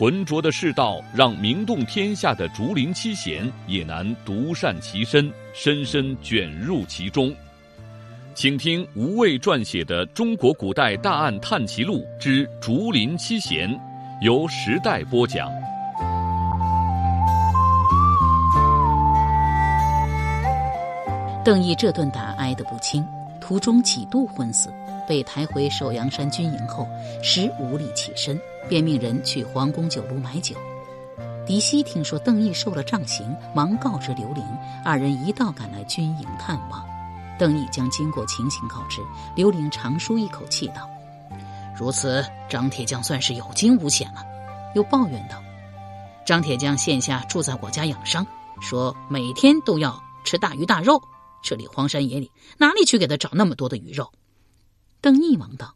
浑浊的世道，让名动天下的竹林七贤也难独善其身，深深卷入其中。请听吴畏撰写的《中国古代大案探奇录之竹林七贤》，由时代播讲。邓毅这顿打挨得不轻，途中几度昏死。被抬回首阳山军营后，时无力起身，便命人去皇宫酒楼买酒。狄希听说邓毅受了杖刑，忙告知刘玲，二人一道赶来军营探望。邓毅将经过情形告知刘玲，长舒一口气道：“如此，张铁匠算是有惊无险了。”又抱怨道：“张铁匠现下住在我家养伤，说每天都要吃大鱼大肉，这里荒山野岭，哪里去给他找那么多的鱼肉？”邓毅忙道：“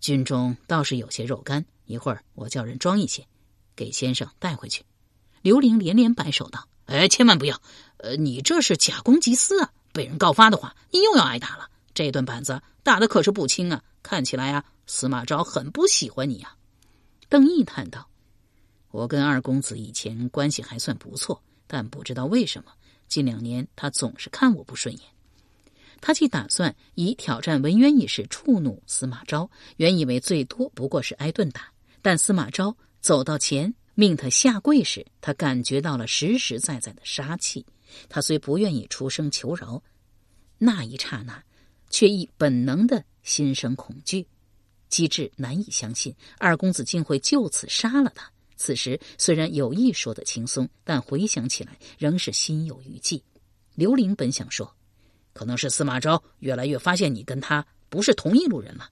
军中倒是有些肉干，一会儿我叫人装一些，给先生带回去。”刘玲连连摆手道：“哎，千万不要！呃，你这是假公济私啊！被人告发的话，你又要挨打了。这顿板子打的可是不轻啊！看起来啊，司马昭很不喜欢你呀。”邓毅叹道：“我跟二公子以前关系还算不错，但不知道为什么近两年他总是看我不顺眼。”他既打算以挑战文渊一事触怒司马昭，原以为最多不过是挨顿打，但司马昭走到前命他下跪时，他感觉到了实实在在的杀气。他虽不愿意出声求饶，那一刹那，却亦本能的心生恐惧，机智难以相信二公子竟会就此杀了他。此时虽然有意说得轻松，但回想起来仍是心有余悸。刘玲本想说。可能是司马昭越来越发现你跟他不是同一路人了，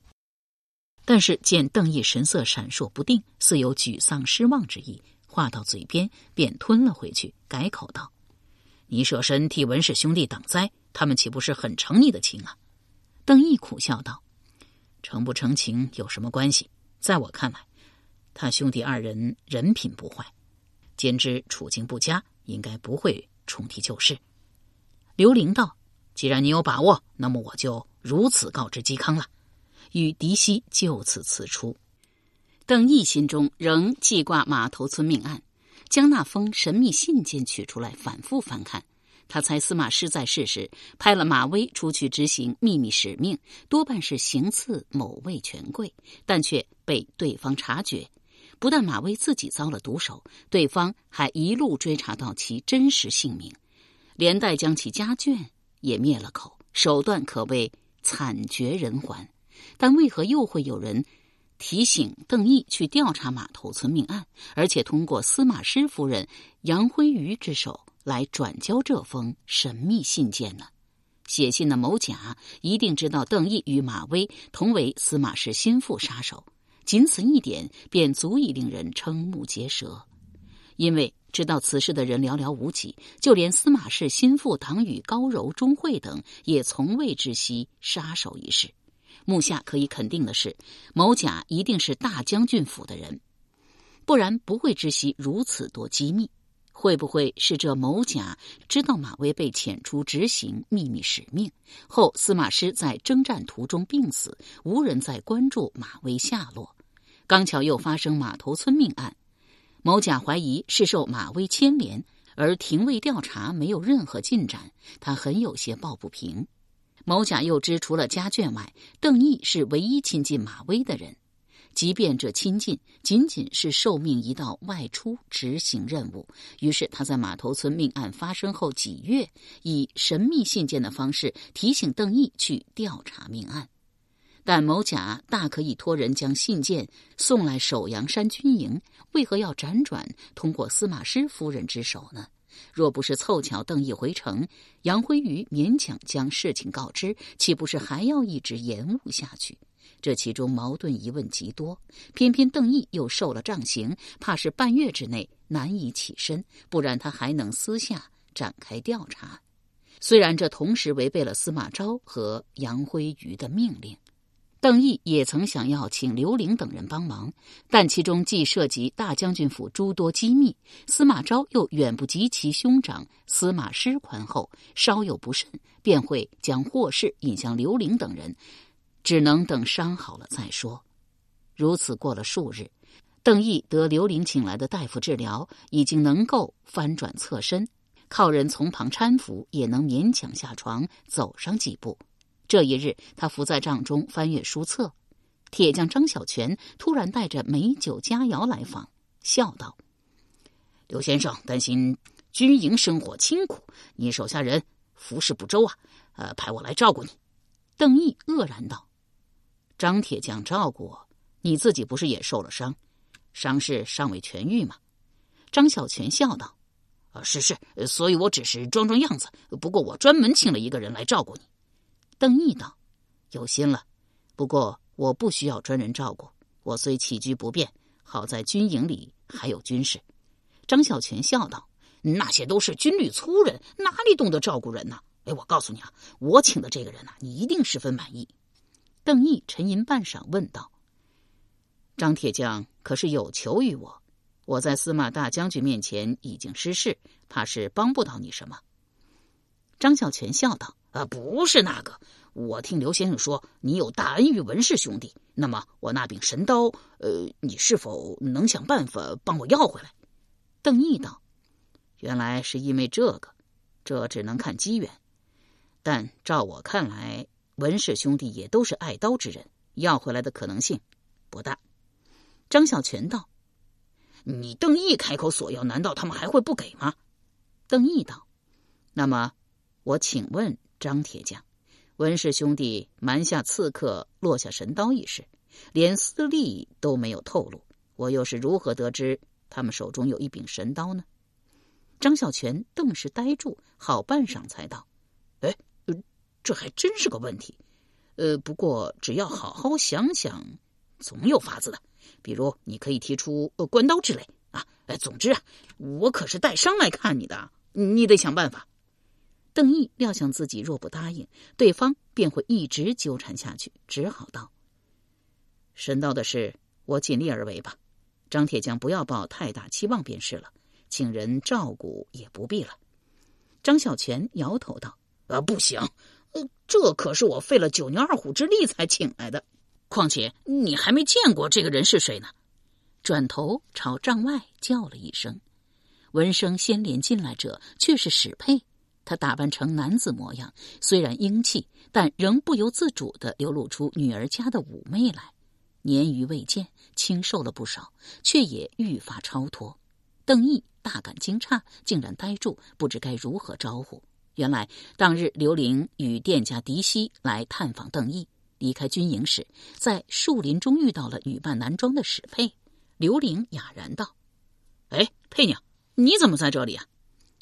但是见邓毅神色闪烁不定，似有沮丧失望之意，话到嘴边便吞了回去，改口道：“你舍身替文氏兄弟挡灾，他们岂不是很成你的情啊？”邓毅苦笑道：“成不成情有什么关系？在我看来，他兄弟二人人品不坏，兼之处境不佳，应该不会重提旧事。”刘玲道。既然你有把握，那么我就如此告知嵇康了。与狄希就此辞出。邓毅心中仍记挂马头村命案，将那封神秘信件取出来反复翻看。他猜司马师在世时派了马威出去执行秘密使命，多半是行刺某位权贵，但却被对方察觉。不但马威自己遭了毒手，对方还一路追查到其真实姓名，连带将其家眷。也灭了口，手段可谓惨绝人寰。但为何又会有人提醒邓毅去调查马头村命案，而且通过司马师夫人杨辉瑜之手来转交这封神秘信件呢？写信的某甲一定知道邓毅与马威同为司马氏心腹杀手，仅此一点便足以令人瞠目结舌，因为。知道此事的人寥寥无几，就连司马氏心腹唐禹、高柔、钟会等也从未知悉杀手一事。目下可以肯定的是，某甲一定是大将军府的人，不然不会知悉如此多机密。会不会是这某甲知道马威被遣出执行秘密使命后，司马师在征战途中病死，无人再关注马威下落？刚巧又发生马头村命案。某甲怀疑是受马威牵连，而廷尉调查没有任何进展，他很有些抱不平。某甲又知，除了家眷外，邓毅是唯一亲近马威的人，即便这亲近仅仅是受命一道外出执行任务。于是他在马头村命案发生后几月，以神秘信件的方式提醒邓毅去调查命案。但某甲大可以托人将信件送来首阳山军营，为何要辗转通过司马师夫人之手呢？若不是凑巧邓毅回城，杨辉瑜勉强将事情告知，岂不是还要一直延误下去？这其中矛盾疑问极多。偏偏邓毅又受了杖刑，怕是半月之内难以起身，不然他还能私下展开调查。虽然这同时违背了司马昭和杨辉瑜的命令。邓毅也曾想要请刘玲等人帮忙，但其中既涉及大将军府诸多机密，司马昭又远不及其兄长司马师宽厚，稍有不慎便会将祸事引向刘玲等人，只能等伤好了再说。如此过了数日，邓毅得刘玲请来的大夫治疗，已经能够翻转侧身，靠人从旁搀扶也能勉强下床走上几步。这一日，他伏在帐中翻阅书册，铁匠张小泉突然带着美酒佳肴来访，笑道：“刘先生担心军营生活清苦，你手下人服侍不周啊，呃，派我来照顾你。”邓毅愕然道：“张铁匠照顾我，你自己不是也受了伤？伤势尚未痊愈吗？”张小泉笑道：“啊，是是，所以我只是装装样子。不过我专门请了一个人来照顾你。”邓毅道：“有心了，不过我不需要专人照顾。我虽起居不便，好在军营里还有军士。”张小泉笑道：“那些都是军旅粗人，哪里懂得照顾人呢？哎，我告诉你啊，我请的这个人呐，你一定十分满意。”邓毅沉吟半晌，问道：“张铁匠可是有求于我？我在司马大将军面前已经失势，怕是帮不到你什么。”张小泉笑道。啊，不是那个。我听刘先生说你有大恩于文氏兄弟，那么我那柄神刀，呃，你是否能想办法帮我要回来？邓毅道：“原来是因为这个，这只能看机缘。但照我看来，文氏兄弟也都是爱刀之人，要回来的可能性不大。”张小泉道：“你邓毅开口索要，难道他们还会不给吗？”邓毅道：“那么，我请问。”张铁匠，文氏兄弟瞒下刺客落下神刀一事，连私利都没有透露，我又是如何得知他们手中有一柄神刀呢？张小泉顿时呆住，好半晌才道：“哎，这还真是个问题。呃，不过只要好好想想，总有法子的。比如你可以提出关刀之类啊。哎，总之啊，我可是带伤来看你的，你得想办法。”邓毅料想自己若不答应，对方便会一直纠缠下去，只好道：“神道的事，我尽力而为吧。张铁匠不要抱太大期望便是了，请人照顾也不必了。”张小泉摇头道：“啊，不行，呃，这可是我费了九牛二虎之力才请来的，况且你还没见过这个人是谁呢。”转头朝帐外叫了一声，闻声先连进来者却是史佩。他打扮成男子模样，虽然英气，但仍不由自主的流露出女儿家的妩媚来。年余未见，清瘦了不少，却也愈发超脱。邓毅大感惊诧，竟然呆住，不知该如何招呼。原来当日刘玲与店家狄希来探访邓毅，离开军营时，在树林中遇到了女扮男装的史佩。刘玲哑然道：“哎，佩娘，你怎么在这里啊？”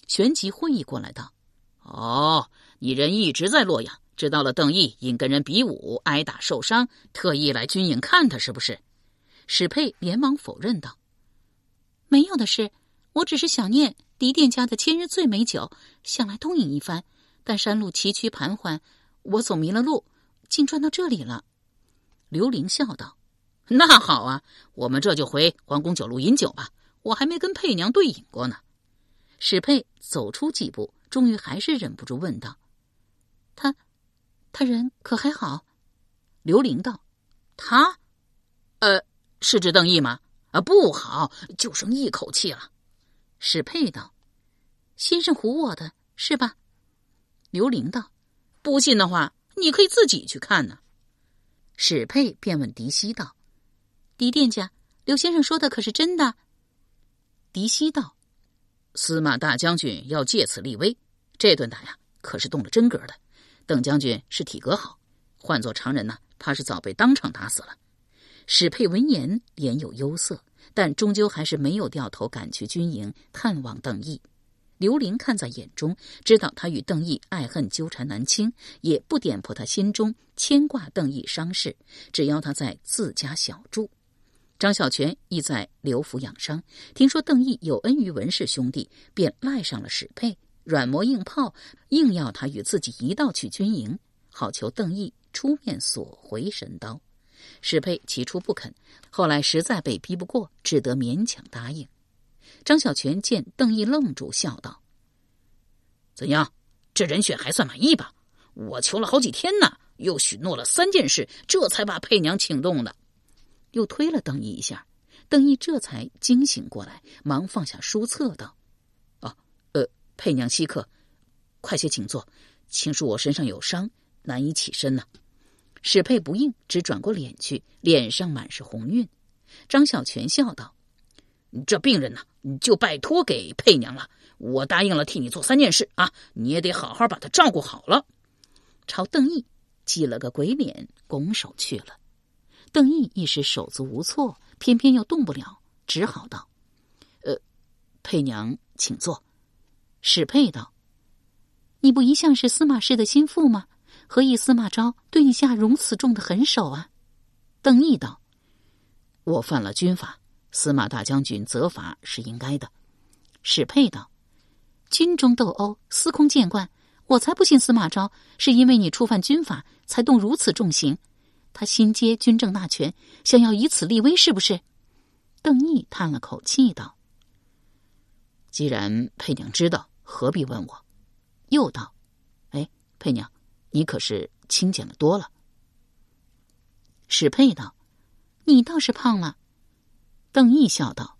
旋即会意过来道。哦，你人一直在洛阳，知道了邓毅因跟人比武挨打受伤，特意来军营看他，是不是？史佩连忙否认道：“没有的事，我只是想念狄店家的千日醉美酒，想来东饮一番。但山路崎岖盘桓，我走迷了路，竟转到这里了。”刘玲笑道：“那好啊，我们这就回皇宫酒楼饮酒吧。我还没跟佩娘对饮过呢。”史佩走出几步。终于还是忍不住问道：“他，他人可还好？”刘玲道：“他，呃，是指邓毅吗？啊，不好，就剩一口气了。”史佩道：“先生唬我的是吧？”刘玲道：“不信的话，你可以自己去看呢。”史佩便问狄希道：“狄店家，刘先生说的可是真的？”狄希道：“司马大将军要借此立威。”这顿打呀，可是动了真格的。邓将军是体格好，换做常人呢，怕是早被当场打死了。史佩闻言，脸有忧色，但终究还是没有掉头赶去军营探望邓毅。刘玲看在眼中，知道他与邓毅爱恨纠缠难清，也不点破他心中牵挂邓毅伤势，只要他在自家小住。张小泉亦在刘府养伤，听说邓毅有恩于文氏兄弟，便赖上了史佩。软磨硬泡，硬要他与自己一道去军营，好求邓毅出面索回神刀。史佩起初不肯，后来实在被逼不过，只得勉强答应。张小泉见邓毅愣住，笑道：“怎样，这人选还算满意吧？我求了好几天呢，又许诺了三件事，这才把佩娘请动的。”又推了邓毅一下，邓毅这才惊醒过来，忙放下书册道：“，佩娘稀客，快些请坐。请恕我身上有伤，难以起身呢。”史佩不应，只转过脸去，脸上满是红晕。张小泉笑道：“这病人呢，就拜托给佩娘了。我答应了替你做三件事啊，你也得好好把他照顾好了。”朝邓毅挤了个鬼脸，拱手去了。邓毅一时手足无措，偏偏又动不了，只好道：“呃，佩娘，请坐。”史佩道：“你不一向是司马氏的心腹吗？”何以司马昭对你下如此重的狠手啊？邓毅道：“我犯了军法，司马大将军责罚是应该的。”史佩道：“军中斗殴，司空见惯，我才不信司马昭是因为你触犯军法才动如此重刑。他新接军政大权，想要以此立威，是不是？”邓毅叹了口气道：“既然佩娘知道，何必问我？”又道：“哎，佩娘。”你可是清减了多了。史佩道：“你倒是胖了。”邓毅笑道：“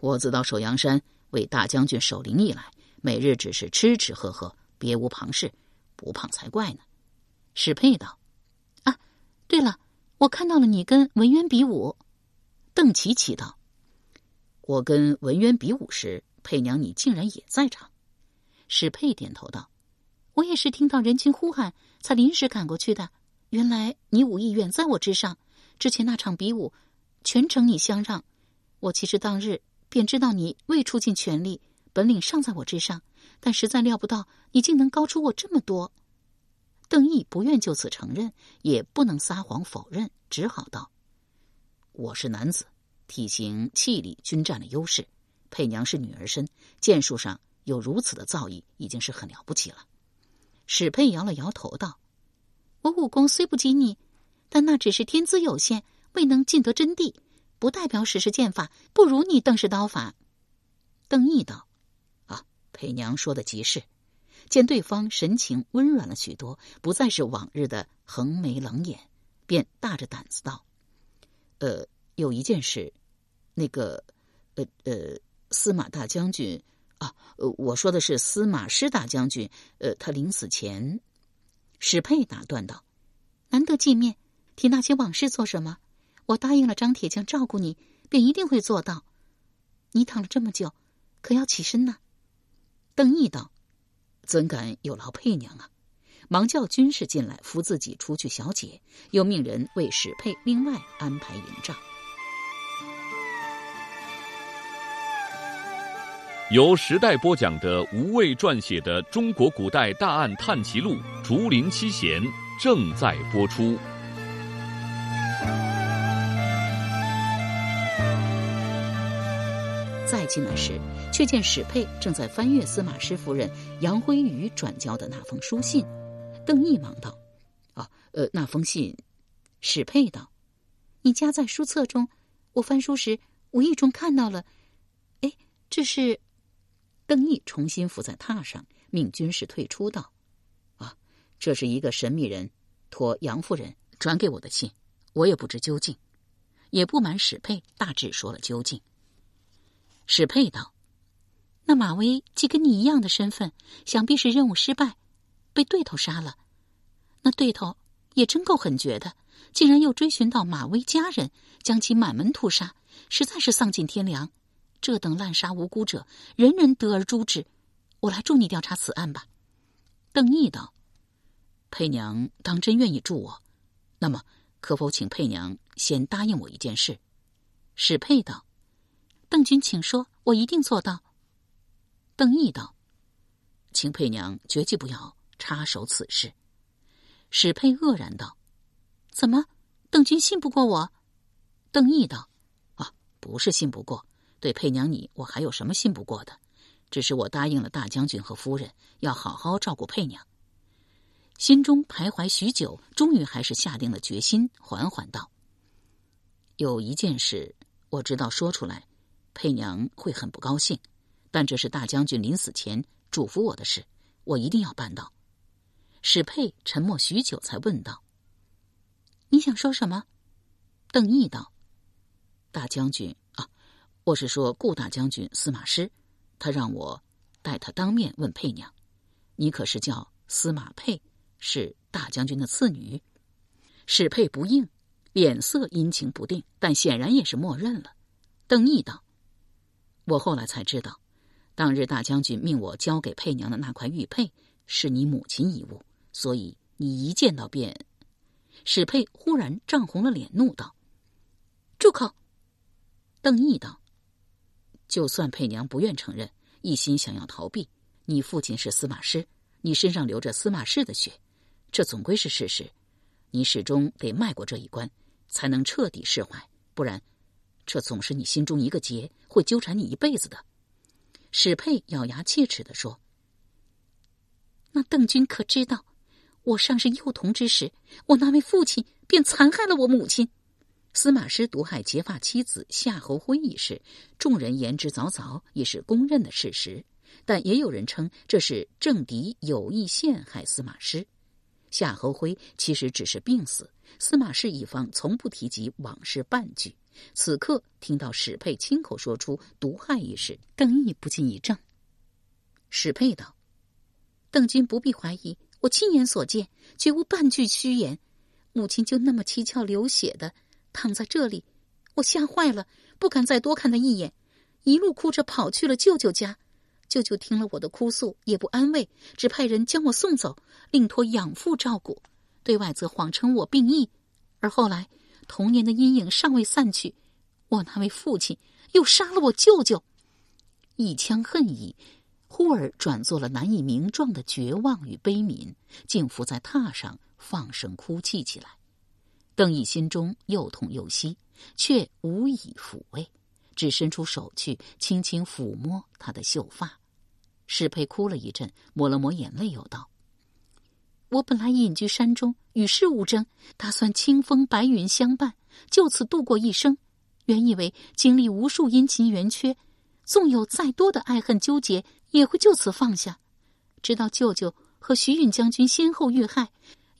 我自到首阳山为大将军守灵以来，每日只是吃吃喝喝，别无旁事，不胖才怪呢。”史佩道：“啊，对了，我看到了你跟文渊比武。”邓琪琪道：“我跟文渊比武时，佩娘你竟然也在场。”史佩点头道。我也是听到人群呼喊，才临时赶过去的。原来你武艺远在我之上，之前那场比武，全程你相让。我其实当日便知道你未出尽全力，本领尚在我之上，但实在料不到你竟能高出我这么多。邓毅不愿就此承认，也不能撒谎否认，只好道：“我是男子，体型气力均占了优势。佩娘是女儿身，剑术上有如此的造诣，已经是很了不起了。”史佩摇了摇头道：“我武功虽不及你，但那只是天资有限，未能尽得真谛，不代表史氏剑法不如你邓氏刀法。”邓毅道：“啊，佩娘说的极是。”见对方神情温软了许多，不再是往日的横眉冷眼，便大着胆子道：“呃，有一件事，那个，呃呃，司马大将军。”啊，我说的是司马师大将军。呃，他临死前，史佩打断道：“难得见面，提那些往事做什么？我答应了张铁匠照顾你，便一定会做到。你躺了这么久，可要起身呢？”邓毅道：“怎敢有劳佩娘啊！”忙叫军士进来扶自己出去小解，又命人为史佩另外安排营帐。由时代播讲的吴畏撰写的《中国古代大案探奇录·竹林七贤》正在播出。再进来时，却见史佩正在翻阅司马师夫人杨辉宇转交的那封书信。邓毅忙道：“啊，呃，那封信。”史佩道：“你夹在书册中，我翻书时无意中看到了。哎，这是。”邓毅重新伏在榻上，命军士退出道：“啊，这是一个神秘人托杨夫人转给我的信，我也不知究竟，也不瞒史佩，大致说了究竟。”史佩道：“那马威既跟你一样的身份，想必是任务失败，被对头杀了。那对头也真够狠绝的，竟然又追寻到马威家人，将其满门屠杀，实在是丧尽天良。”这等滥杀无辜者，人人得而诛之。我来助你调查此案吧。邓毅道：“佩娘当真愿意助我，那么可否请佩娘先答应我一件事？”史佩道：“邓君请说，我一定做到。”邓毅道：“请佩娘绝计不要插手此事。”史佩愕然道：“怎么，邓君信不过我？”邓毅道：“啊，不是信不过。”对佩娘你，我还有什么信不过的？只是我答应了大将军和夫人，要好好照顾佩娘。心中徘徊许久，终于还是下定了决心，缓缓道：“有一件事，我知道说出来，佩娘会很不高兴，但这是大将军临死前嘱咐我的事，我一定要办到。”史佩沉默许久，才问道：“你想说什么？”邓毅道：“大将军，我是说顾大将军司马师，他让我代他当面问佩娘，你可是叫司马佩，是大将军的次女？”史佩不应，脸色阴晴不定，但显然也是默认了。邓毅道：“我后来才知道，当日大将军命我交给佩娘的那块玉佩，是你母亲遗物，所以你一见到便……”史佩忽然涨红了脸，怒道。住口！邓毅道：“就算佩娘不愿承认，一心想要逃避，你父亲是司马师，你身上流着司马氏的血，这总归是事实。你始终得迈过这一关，才能彻底释怀。不然，这总是你心中一个结，会纠缠你一辈子的。”史佩咬牙切齿的说：“那邓君可知道，我尚是幼童之时，我那位父亲便残害了我母亲。”司马师毒害结发妻子夏侯辉一事，众人言之凿凿，也是公认的事实。但也有人称这是政敌有意陷害司马师。夏侯辉其实只是病死，司马氏一方从不提及往事半句。此刻听到史佩亲口说出毒害一事，邓毅不禁一怔。史佩道：“邓君不必怀疑，我亲眼所见，绝无半句虚言。母亲就那么七窍流血的。”躺在这里，我吓坏了，不敢再多看他一眼，一路哭着跑去了舅舅家。舅舅听了我的哭诉，也不安慰，只派人将我送走，另托养父照顾，对外则谎称我病疫。而后来，童年的阴影尚未散去，我那位父亲又杀了我舅舅，一腔恨意，忽而转作了难以名状的绝望与悲悯，竟伏在榻上放声哭泣起来。邓毅心中又痛又惜，却无以抚慰，只伸出手去轻轻抚摸他的秀发。史佩哭了一阵，抹了抹眼泪，又道：“我本来隐居山中，与世无争，打算清风白云相伴，就此度过一生。原以为经历无数阴晴圆缺，纵有再多的爱恨纠结，也会就此放下。直到舅舅和徐允将军先后遇害，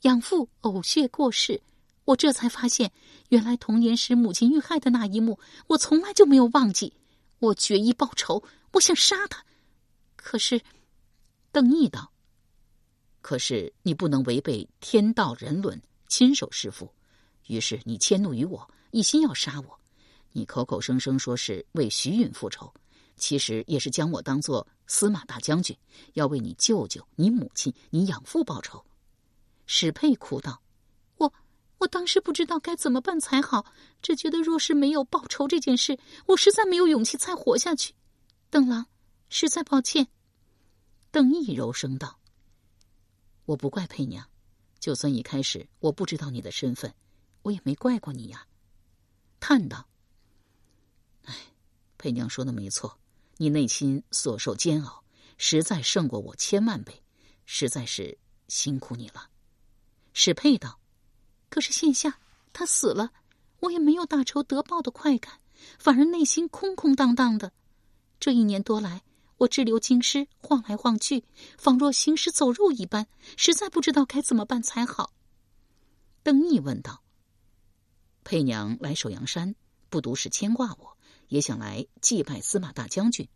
养父呕血过世。”我这才发现，原来童年时母亲遇害的那一幕，我从来就没有忘记。我决意报仇，我想杀他。可是，邓毅道：“可是你不能违背天道人伦，亲手弑父。于是你迁怒于我，一心要杀我。你口口声声说是为徐允复仇，其实也是将我当做司马大将军，要为你舅舅、你母亲、你养父报仇。”史佩哭道。我当时不知道该怎么办才好，只觉得若是没有报仇这件事，我实在没有勇气再活下去。邓郎，实在抱歉。邓毅柔声道：“我不怪佩娘，就算一开始我不知道你的身份，我也没怪过你呀。”叹道：“哎，佩娘说的没错，你内心所受煎熬，实在胜过我千万倍，实在是辛苦你了。”史佩道。可是现下他死了，我也没有大仇得报的快感，反而内心空空荡荡的。这一年多来，我滞留京师，晃来晃去，仿若行尸走肉一般，实在不知道该怎么办才好。邓毅问道：“佩娘来首阳山，不独是牵挂我，也想来祭拜司马大将军，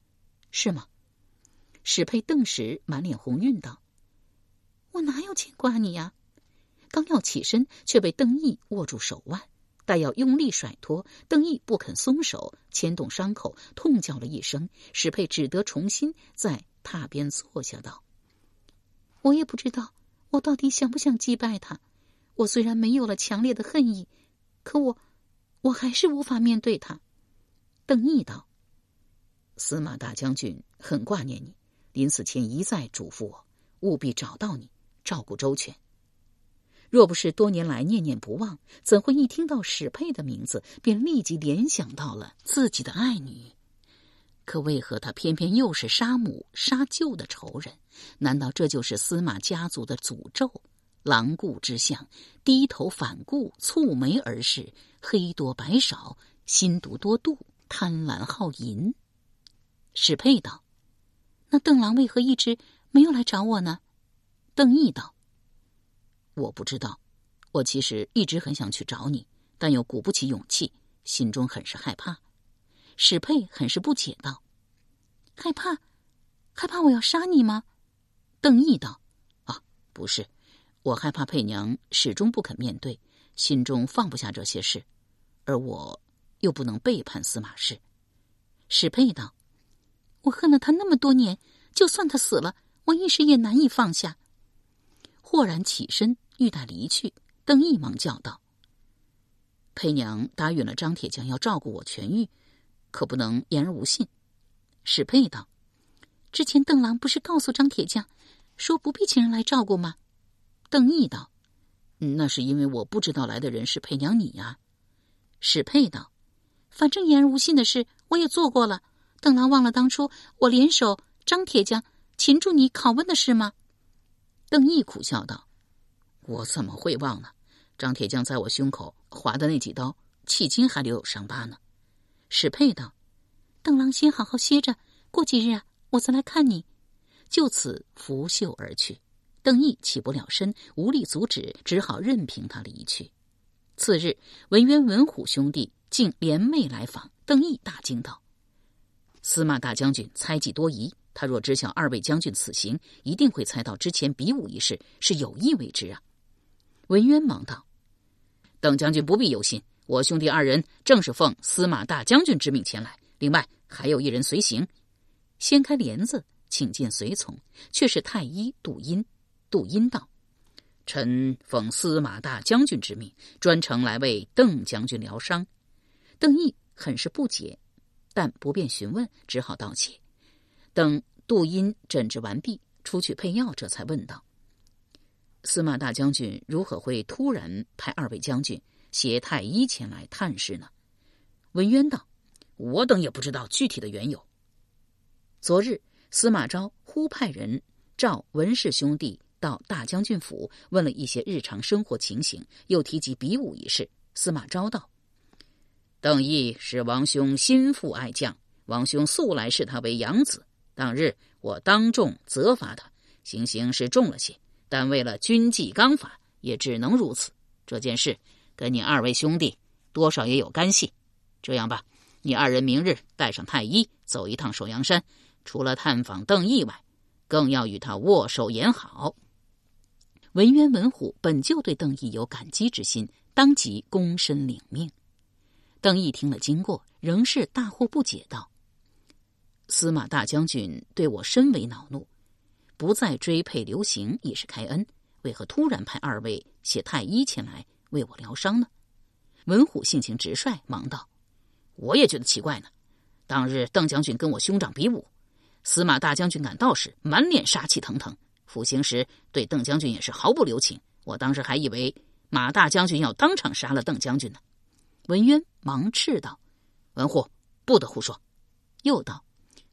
是吗？”史佩顿时满脸红晕道：“我哪有牵挂你呀？”刚要起身，却被邓毅握住手腕，待要用力甩脱，邓毅不肯松手，牵动伤口，痛叫了一声。史佩只得重新在榻边坐下，道：“我也不知道，我到底想不想祭拜他。我虽然没有了强烈的恨意，可我，我还是无法面对他。”邓毅道：“司马大将军很挂念你，临死前一再嘱咐我，务必找到你，照顾周全。”若不是多年来念念不忘，怎会一听到史佩的名字便立即联想到了自己的爱女？可为何他偏偏又是杀母杀舅的仇人？难道这就是司马家族的诅咒？狼顾之相，低头反顾，蹙眉而视，黑多白少，心毒多妒，贪婪好淫。史佩道：“那邓郎为何一直没有来找我呢？”邓毅道：“我不知道，我其实一直很想去找你，但又鼓不起勇气，心中很是害怕。”史佩很是不解道：“害怕，害怕我要杀你吗？”邓毅道：“啊，不是，我害怕佩娘始终不肯面对，心中放不下这些事，而我又不能背叛司马氏。”史佩道：“我恨了他那么多年，就算他死了，我一时也难以放下。”豁然起身，欲待离去，邓毅忙叫道：“佩娘答应了张铁匠要照顾我痊愈。”可不能言而无信。史佩道：“之前邓郎不是告诉张铁匠，说不必请人来照顾吗？”邓毅道：“那是因为我不知道来的人是佩娘你呀。”史佩道：“反正言而无信的事我也做过了。邓郎忘了当初我联手张铁匠擒住你拷问的事吗？”邓毅苦笑道：“我怎么会忘呢？张铁匠在我胸口划的那几刀，迄今还留有伤疤呢。”史佩道：“邓郎先好好歇着，过几日啊，我再来看你。”就此拂袖而去。邓毅起不了身，无力阻止，只好任凭他离去。次日，文渊、文虎兄弟竟联袂来访。邓毅大惊道：“司马大将军猜忌多疑，他若知晓二位将军此行，一定会猜到之前比武一事是有意为之啊。”文渊忙道：“邓将军不必忧心。”我兄弟二人正是奉司马大将军之命前来，另外还有一人随行。掀开帘子，请见随从，却是太医杜阴。杜阴道：“臣奉司马大将军之命，专程来为邓将军疗伤。”邓毅很是不解，但不便询问，只好道谢。等杜阴诊治完毕，出去配药，这才问道：“司马大将军如何会突然派二位将军？”携太医前来探视呢，文渊道：“我等也不知道具体的缘由。昨日司马昭忽派人召文氏兄弟到大将军府，问了一些日常生活情形，又提及比武一事。司马昭道：‘邓毅是王兄心腹爱将，王兄素来视他为养子。当日我当众责罚他，行刑是重了些，但为了军纪纲法，也只能如此。这件事。’”跟你二位兄弟多少也有干系，这样吧，你二人明日带上太医走一趟首阳山，除了探访邓毅外，更要与他握手言好。文渊、文虎本就对邓毅有感激之心，当即躬身领命。邓毅听了经过，仍是大惑不解，道：“司马大将军对我深为恼怒，不再追配刘行已是开恩，为何突然派二位携太医前来？”为我疗伤呢？文虎性情直率，忙道：“我也觉得奇怪呢。当日邓将军跟我兄长比武，司马大将军赶到时，满脸杀气腾腾，服刑时对邓将军也是毫不留情。我当时还以为马大将军要当场杀了邓将军呢。”文渊忙斥道：“文虎，不得胡说！”又道：“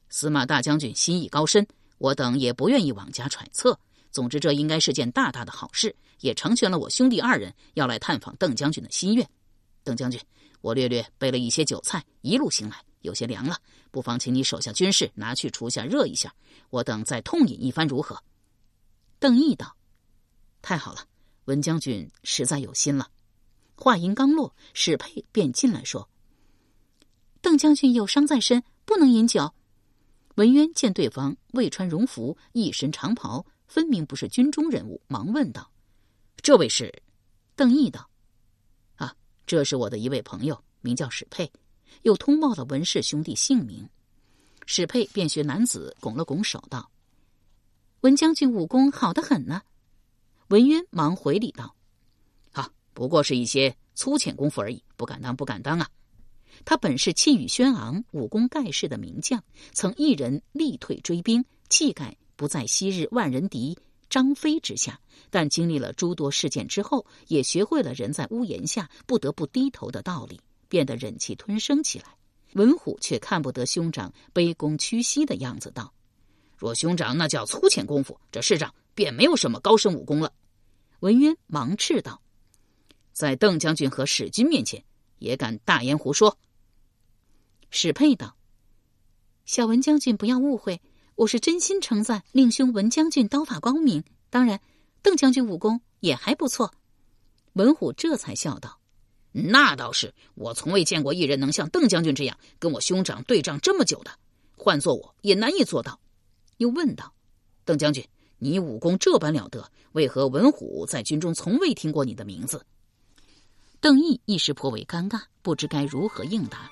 司马大将军心意高深，我等也不愿意妄加揣测。总之，这应该是件大大的好事。”也成全了我兄弟二人要来探访邓将军的心愿。邓将军，我略略备了一些酒菜，一路行来有些凉了，不妨请你手下军士拿去厨下热一下，我等再痛饮一番，如何？邓毅道：“太好了，文将军实在有心了。”话音刚落，史佩便进来说：“邓将军有伤在身，不能饮酒。”文渊见对方未穿戎服，一身长袍，分明不是军中人物，忙问道。这位是，邓毅道：“啊，这是我的一位朋友，名叫史佩，又通报了文氏兄弟姓名。”史佩便学男子拱了拱手道：“文将军武功好得很呢。”文渊忙回礼道：“啊，不过是一些粗浅功夫而已，不敢当，不敢当啊！他本是气宇轩昂、武功盖世的名将，曾一人力退追兵，气概不在昔日万人敌。”张飞之下，但经历了诸多事件之后，也学会了人在屋檐下不得不低头的道理，变得忍气吞声起来。文虎却看不得兄长卑躬屈膝的样子，道：“若兄长那叫粗浅功夫，这世上便没有什么高深武功了。”文渊忙斥道：“在邓将军和史君面前，也敢大言胡说？”史佩道：“小文将军不要误会，我是真心称赞令兄文将军刀法高明。当然，邓将军武功也还不错。”文虎这才笑道。那倒是，我从未见过一人能像邓将军这样跟我兄长对仗这么久的，换做我也难以做到。又问道：“邓将军，你武功这般了得，为何文虎在军中从未听过你的名字？”邓毅一时颇为尴尬，不知该如何应答。